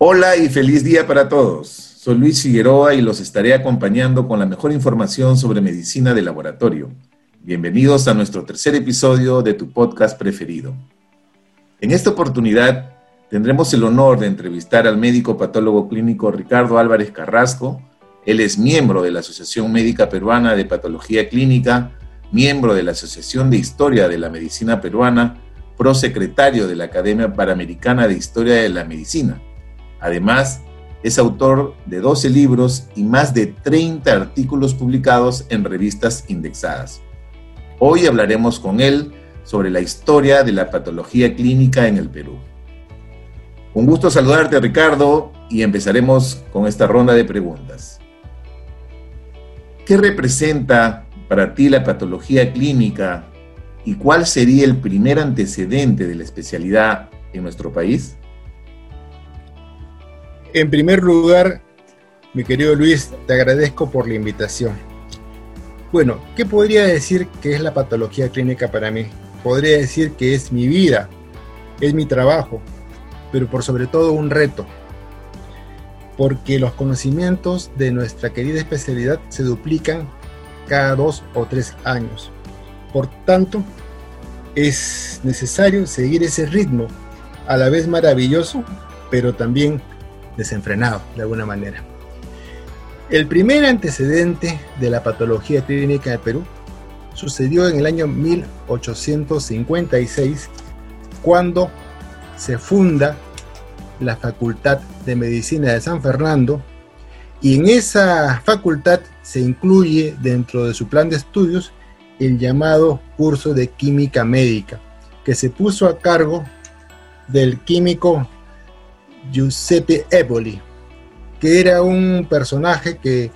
Hola y feliz día para todos. Soy Luis Figueroa y los estaré acompañando con la mejor información sobre medicina de laboratorio. Bienvenidos a nuestro tercer episodio de tu podcast preferido. En esta oportunidad tendremos el honor de entrevistar al médico patólogo clínico Ricardo Álvarez Carrasco. Él es miembro de la Asociación Médica Peruana de Patología Clínica, miembro de la Asociación de Historia de la Medicina Peruana, prosecretario de la Academia Panamericana de Historia de la Medicina Además, es autor de 12 libros y más de 30 artículos publicados en revistas indexadas. Hoy hablaremos con él sobre la historia de la patología clínica en el Perú. Un gusto saludarte, Ricardo, y empezaremos con esta ronda de preguntas. ¿Qué representa para ti la patología clínica y cuál sería el primer antecedente de la especialidad en nuestro país? En primer lugar, mi querido Luis, te agradezco por la invitación. Bueno, ¿qué podría decir que es la patología clínica para mí? Podría decir que es mi vida, es mi trabajo, pero por sobre todo un reto, porque los conocimientos de nuestra querida especialidad se duplican cada dos o tres años. Por tanto, es necesario seguir ese ritmo, a la vez maravilloso, pero también desenfrenado de alguna manera. El primer antecedente de la patología clínica de Perú sucedió en el año 1856, cuando se funda la Facultad de Medicina de San Fernando y en esa facultad se incluye dentro de su plan de estudios el llamado curso de química médica, que se puso a cargo del químico Giuseppe Eboli, que era un personaje que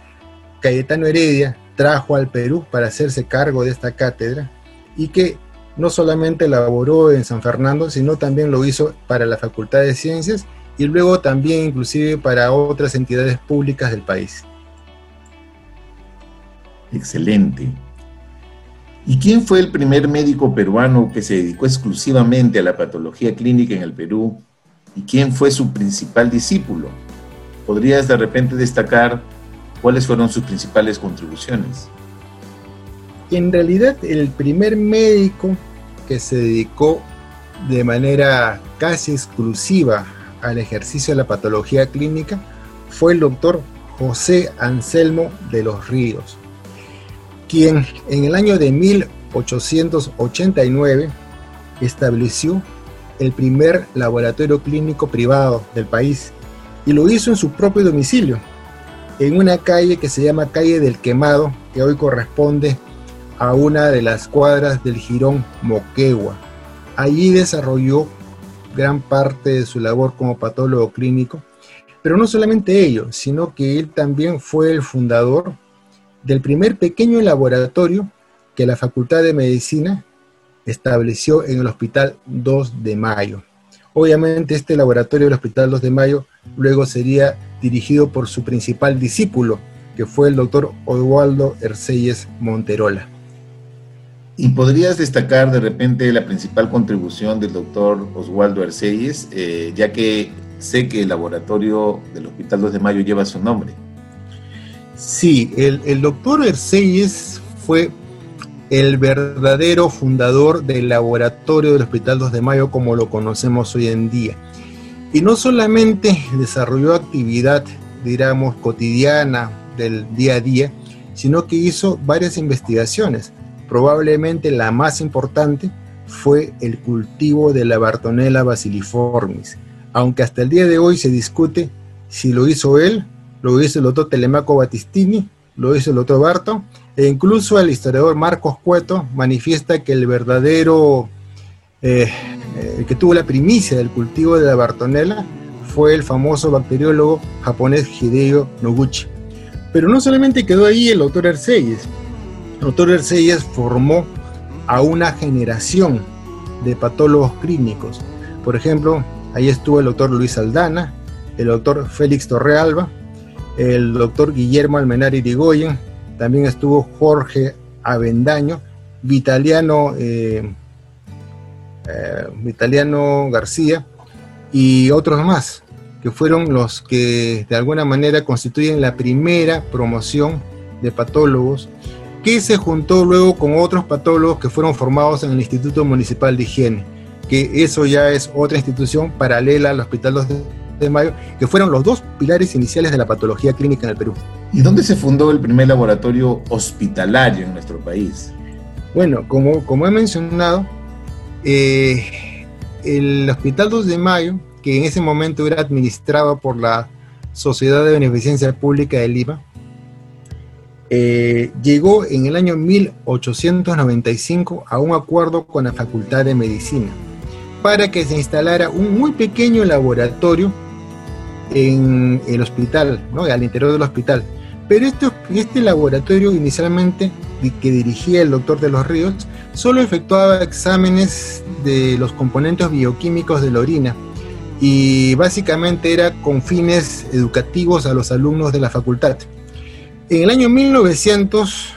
Cayetano Heredia trajo al Perú para hacerse cargo de esta cátedra y que no solamente elaboró en San Fernando, sino también lo hizo para la Facultad de Ciencias y luego también inclusive para otras entidades públicas del país. Excelente. ¿Y quién fue el primer médico peruano que se dedicó exclusivamente a la patología clínica en el Perú y quién fue su principal discípulo. ¿Podrías de repente destacar cuáles fueron sus principales contribuciones? En realidad, el primer médico que se dedicó de manera casi exclusiva al ejercicio de la patología clínica fue el doctor José Anselmo de los Ríos, quien en el año de 1889 estableció el primer laboratorio clínico privado del país y lo hizo en su propio domicilio, en una calle que se llama Calle del Quemado, que hoy corresponde a una de las cuadras del Girón Moquegua. Allí desarrolló gran parte de su labor como patólogo clínico, pero no solamente ello, sino que él también fue el fundador del primer pequeño laboratorio que la Facultad de Medicina estableció en el Hospital 2 de Mayo. Obviamente este laboratorio del Hospital 2 de Mayo luego sería dirigido por su principal discípulo, que fue el doctor Oswaldo Erceyes Monterola. ¿Y podrías destacar de repente la principal contribución del doctor Oswaldo Erceyes, eh, ya que sé que el laboratorio del Hospital 2 de Mayo lleva su nombre? Sí, el, el doctor Erceyes fue el verdadero fundador del laboratorio del Hospital 2 de Mayo como lo conocemos hoy en día. Y no solamente desarrolló actividad, digamos, cotidiana del día a día, sino que hizo varias investigaciones. Probablemente la más importante fue el cultivo de la Bartonella basiliformis, aunque hasta el día de hoy se discute si lo hizo él, lo hizo el doctor Telemaco Battistini, lo hizo el doctor Barton, e incluso el historiador Marcos Cueto manifiesta que el verdadero, eh, que tuvo la primicia del cultivo de la Bartonella fue el famoso bacteriólogo japonés Hideo Noguchi. Pero no solamente quedó ahí el doctor Erceyes. El doctor Erceyes formó a una generación de patólogos clínicos. Por ejemplo, ahí estuvo el doctor Luis Aldana, el doctor Félix Torrealba, el doctor Guillermo Almenar Irigoyen, también estuvo Jorge Avendaño, Vitaliano, eh, eh, Vitaliano García y otros más, que fueron los que de alguna manera constituyen la primera promoción de patólogos que se juntó luego con otros patólogos que fueron formados en el Instituto Municipal de Higiene, que eso ya es otra institución paralela al Hospital 2 de Mayo, que fueron los dos pilares iniciales de la patología clínica en el Perú. ¿Y dónde se fundó el primer laboratorio hospitalario en nuestro país? Bueno, como, como he mencionado, eh, el Hospital 2 de Mayo, que en ese momento era administrado por la Sociedad de Beneficencia Pública de Lima, eh, llegó en el año 1895 a un acuerdo con la Facultad de Medicina para que se instalara un muy pequeño laboratorio en el hospital, ¿no? al interior del hospital. Pero este, este laboratorio inicialmente que dirigía el doctor de los Ríos solo efectuaba exámenes de los componentes bioquímicos de la orina y básicamente era con fines educativos a los alumnos de la facultad. En el año 1900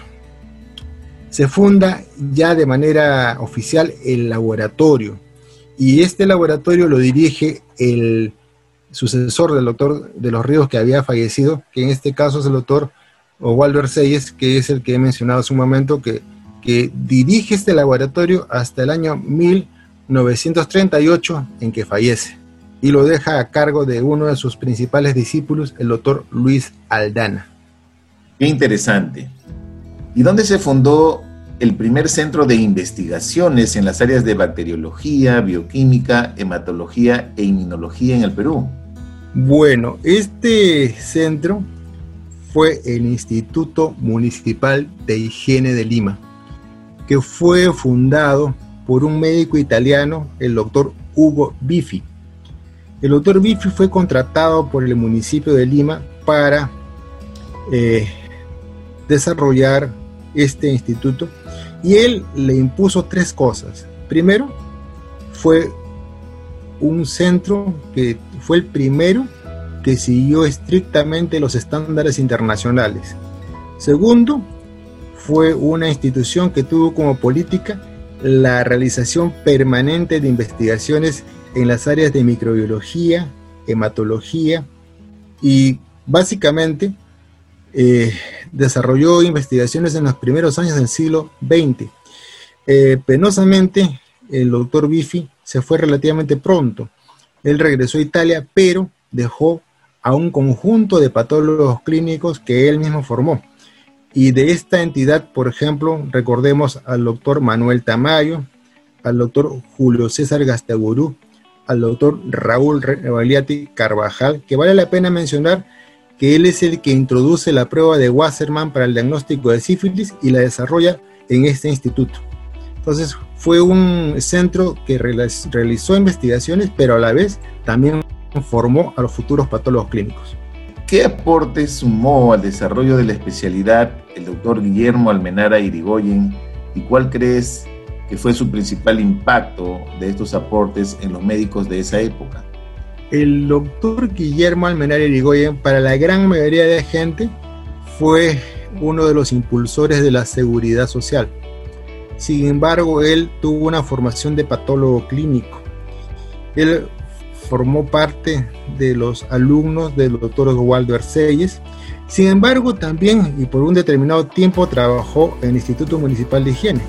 se funda ya de manera oficial el laboratorio y este laboratorio lo dirige el sucesor del doctor de los Ríos que había fallecido, que en este caso es el doctor Oswaldo Arceyes, que es el que he mencionado hace un momento, que, que dirige este laboratorio hasta el año 1938 en que fallece y lo deja a cargo de uno de sus principales discípulos, el doctor Luis Aldana. Qué interesante. ¿Y dónde se fundó el primer centro de investigaciones en las áreas de bacteriología, bioquímica, hematología e inmunología en el Perú? Bueno, este centro fue el Instituto Municipal de Higiene de Lima, que fue fundado por un médico italiano, el doctor Hugo Bifi. El doctor Bifi fue contratado por el municipio de Lima para eh, desarrollar este instituto y él le impuso tres cosas. Primero, fue un centro que fue el primero que siguió estrictamente los estándares internacionales. Segundo, fue una institución que tuvo como política la realización permanente de investigaciones en las áreas de microbiología, hematología y básicamente eh, desarrolló investigaciones en los primeros años del siglo XX. Eh, penosamente, el doctor Bifi se fue relativamente pronto. Él regresó a Italia, pero dejó a un conjunto de patólogos clínicos que él mismo formó. Y de esta entidad, por ejemplo, recordemos al doctor Manuel Tamayo, al doctor Julio César Gastaburú, al doctor Raúl Revaliati Carvajal, que vale la pena mencionar que él es el que introduce la prueba de Wasserman para el diagnóstico de sífilis y la desarrolla en este instituto. Entonces fue un centro que realizó investigaciones, pero a la vez también formó a los futuros patólogos clínicos. ¿Qué aporte sumó al desarrollo de la especialidad el doctor Guillermo Almenara Irigoyen y cuál crees que fue su principal impacto de estos aportes en los médicos de esa época? el doctor Guillermo Almenar Irigoyen, para la gran mayoría de gente, fue uno de los impulsores de la seguridad social. Sin embargo, él tuvo una formación de patólogo clínico. Él formó parte de los alumnos del doctor Oswaldo Arceyes. Sin embargo, también y por un determinado tiempo trabajó en el Instituto Municipal de Higiene.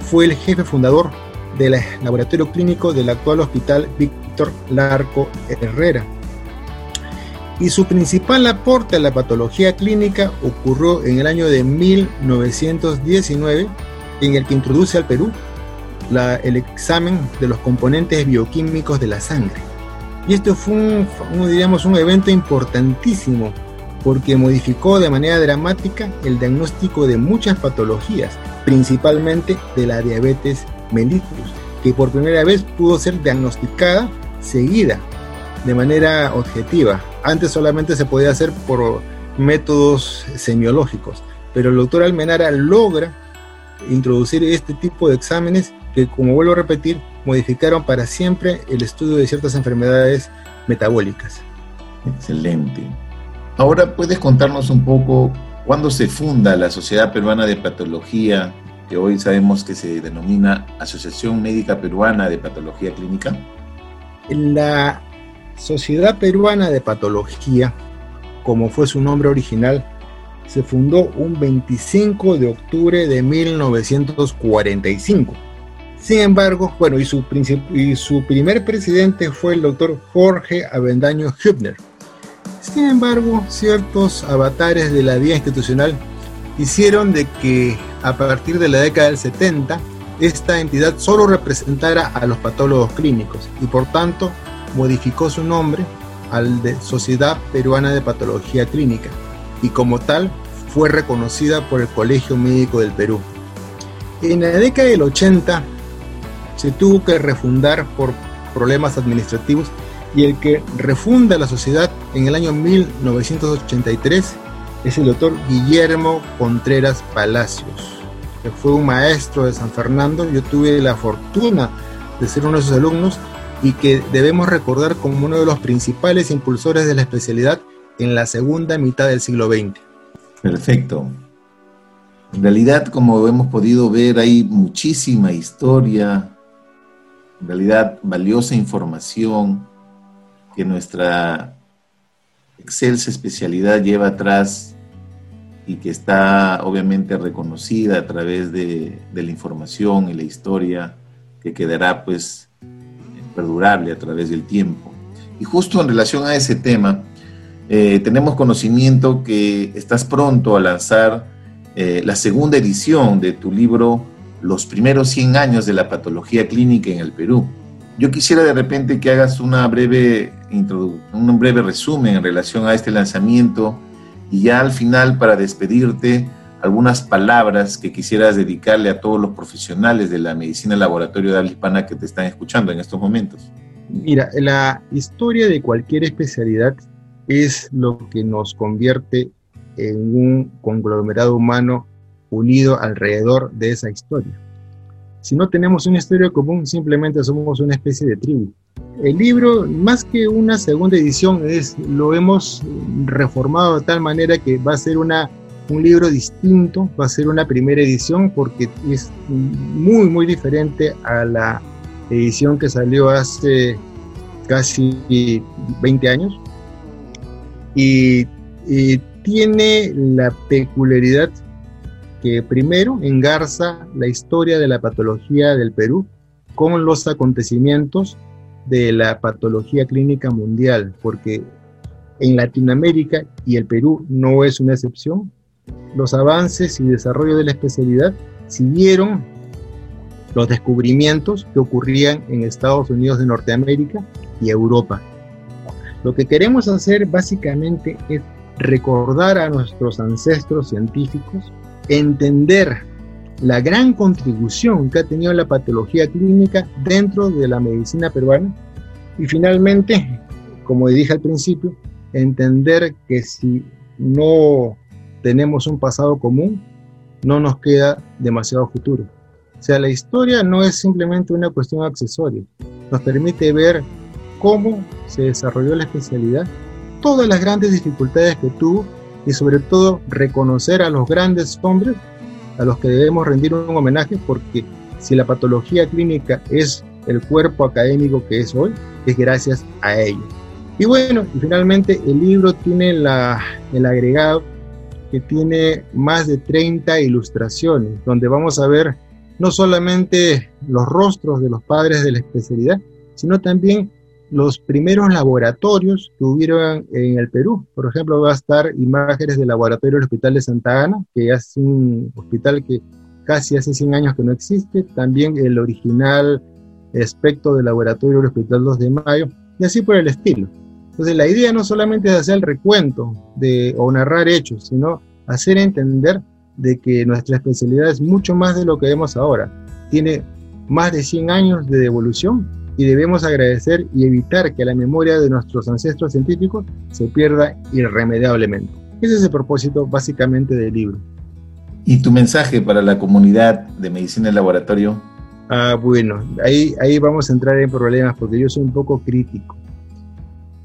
Fue el jefe fundador del laboratorio clínico del actual hospital Víctor Larco Herrera. Y su principal aporte a la patología clínica ocurrió en el año de 1919, en el que introduce al Perú el examen de los componentes bioquímicos de la sangre. Y esto fue un, un evento importantísimo porque modificó de manera dramática el diagnóstico de muchas patologías, principalmente de la diabetes mellitus, que por primera vez pudo ser diagnosticada seguida de manera objetiva. Antes solamente se podía hacer por métodos semiológicos, pero el doctor Almenara logra introducir este tipo de exámenes que, como vuelvo a repetir, modificaron para siempre el estudio de ciertas enfermedades metabólicas. Excelente. Ahora puedes contarnos un poco cuándo se funda la Sociedad Peruana de Patología, que hoy sabemos que se denomina Asociación Médica Peruana de Patología Clínica. La Sociedad Peruana de Patología, como fue su nombre original, se fundó un 25 de octubre de 1945. Sin embargo, bueno, y su, y su primer presidente fue el doctor Jorge Avendaño Hübner. Sin embargo, ciertos avatares de la vía institucional hicieron de que a partir de la década del 70 esta entidad solo representara a los patólogos clínicos y por tanto modificó su nombre al de Sociedad Peruana de Patología Clínica y como tal fue reconocida por el Colegio Médico del Perú. En la década del 80 se tuvo que refundar por problemas administrativos y el que refunda la sociedad en el año 1983 es el doctor Guillermo Contreras Palacios, que fue un maestro de San Fernando. Yo tuve la fortuna de ser uno de sus alumnos y que debemos recordar como uno de los principales impulsores de la especialidad en la segunda mitad del siglo XX. Perfecto. En realidad, como hemos podido ver, hay muchísima historia, en realidad valiosa información que nuestra excelsa especialidad lleva atrás y que está obviamente reconocida a través de, la información y la historia que quedará pues perdurable a través del tiempo. Y justo en relación a ese tema, eh, tenemos conocimiento que estás pronto a lanzar eh, la segunda edición de tu libro Los primeros 100 años de la patología clínica en el Perú. Yo quisiera de repente que hagas una breve un breve resumen en relación a este lanzamiento y ya al final para despedirte algunas palabras que quisieras dedicarle a todos los profesionales de la medicina laboratorio de habla hispana que te están escuchando en estos momentos. Mira, la historia de cualquier especialidad es lo que nos convierte en un conglomerado humano unido alrededor de esa historia. Si no tenemos una historia común, simplemente somos una especie de tribu. El libro, más que una segunda edición, es, lo hemos reformado de tal manera que va a ser una, un libro distinto, va a ser una primera edición porque es muy, muy diferente a la edición que salió hace casi 20 años. Y, tiene la peculiaridad que primero engarza la historia de la patología del Perú con los acontecimientos de la patología clínica mundial, porque en Latinoamérica y el Perú no es una excepción, los avances y desarrollo de la especialidad siguieron los descubrimientos que ocurrían en Estados Unidos de Norteamérica y Europa. Lo que queremos hacer básicamente es recordar a nuestros ancestros científicos, entender la gran contribución que ha tenido la patología clínica dentro de la medicina peruana y finalmente, como dije al principio, entender que si no tenemos un pasado común, no nos queda demasiado futuro. O sea, la historia no es simplemente una cuestión accesoria, nos permite ver cómo se desarrolló la especialidad, todas las grandes dificultades que tuvo y sobre todo reconocer a los grandes hombres a los que debemos rendir un homenaje porque si la patología clínica es el cuerpo académico que es hoy, es gracias a ellos. Y bueno, y finalmente el libro tiene la, el agregado que tiene más de 30 ilustraciones, donde vamos a ver no solamente los rostros de los padres de la especialidad, sino también los primeros laboratorios que hubieron en el Perú. Por ejemplo, va a estar imágenes del laboratorio del Hospital de Santa Ana, que es un hospital que casi hace 100 años que no existe. También el original aspecto del laboratorio del Hospital 2 de Mayo, y así por el estilo. Entonces, la idea no solamente es hacer el recuento de, o narrar hechos, sino hacer entender de que nuestra especialidad es mucho más de lo que vemos ahora. Tiene más de 100 años de evolución y debemos agradecer y evitar que la memoria de nuestros ancestros científicos se pierda irremediablemente. Ese es el propósito básicamente del libro. ¿Y tu mensaje para la comunidad de medicina en laboratorio? Ah, bueno, ahí, ahí vamos a entrar en problemas porque yo soy un poco crítico.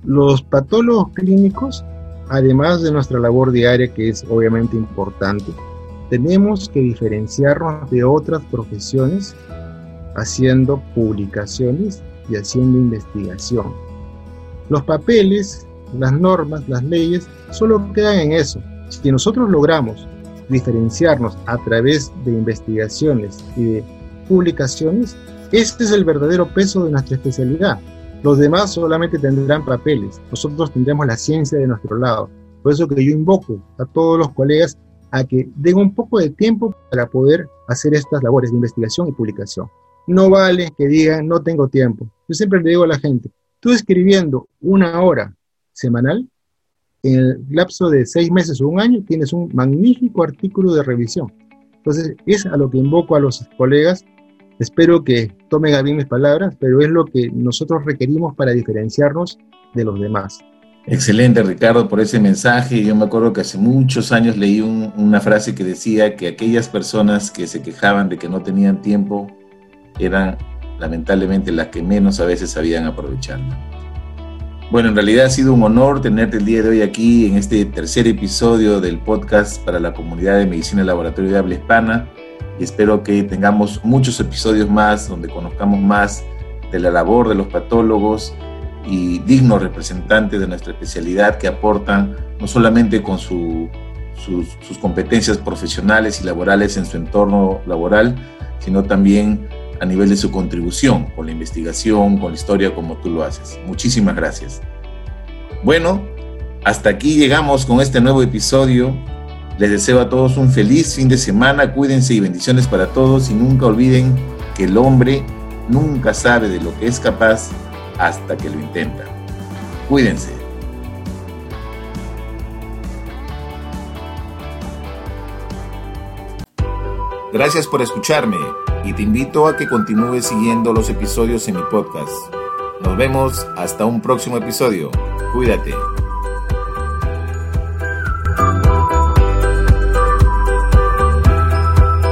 Los patólogos clínicos, además de nuestra labor diaria, que es obviamente importante, tenemos que diferenciarnos de otras profesiones haciendo publicaciones y haciendo investigación. Los papeles, las normas, las leyes, solo quedan en eso. Si nosotros logramos diferenciarnos a través de investigaciones y de publicaciones, este es el verdadero peso de nuestra especialidad. Los demás solamente tendrán papeles, nosotros tendremos la ciencia de nuestro lado. Por eso que yo invoco a todos los colegas a que den un poco de tiempo para poder hacer estas labores de investigación y publicación. No vale que digan, no tengo tiempo. Yo siempre le digo a la gente, tú escribiendo una hora semanal, en el lapso de seis meses o un año, tienes un magnífico artículo de revisión. Entonces, es a lo que invoco a los colegas. Espero que tomen bien mis palabras, pero es lo que nosotros requerimos para diferenciarnos de los demás. Excelente, Ricardo, por ese mensaje. Yo me acuerdo que hace muchos años leí una frase que decía que aquellas personas que se quejaban de que no tenían tiempo eran lamentablemente las que menos a veces sabían aprovecharla. Bueno, en realidad ha sido un honor tenerte el día de hoy aquí en este tercer episodio del podcast para la comunidad de medicina laboratorio de habla hispana y espero que tengamos muchos episodios más donde conozcamos más de la labor de los patólogos y dignos representantes de nuestra especialidad que aportan no solamente con sus, sus competencias profesionales y laborales en su entorno laboral, sino también a nivel de su contribución con la investigación, con la historia como tú lo haces. Muchísimas gracias. Bueno, hasta aquí llegamos con este nuevo episodio. Les deseo a todos un feliz fin de semana, cuídense y bendiciones para todos y nunca olviden que el hombre nunca sabe de lo que es capaz hasta que lo intenta. Cuídense. Gracias por escucharme y te invito a que continúes siguiendo los episodios en mi podcast. Nos vemos hasta un próximo episodio. Cuídate.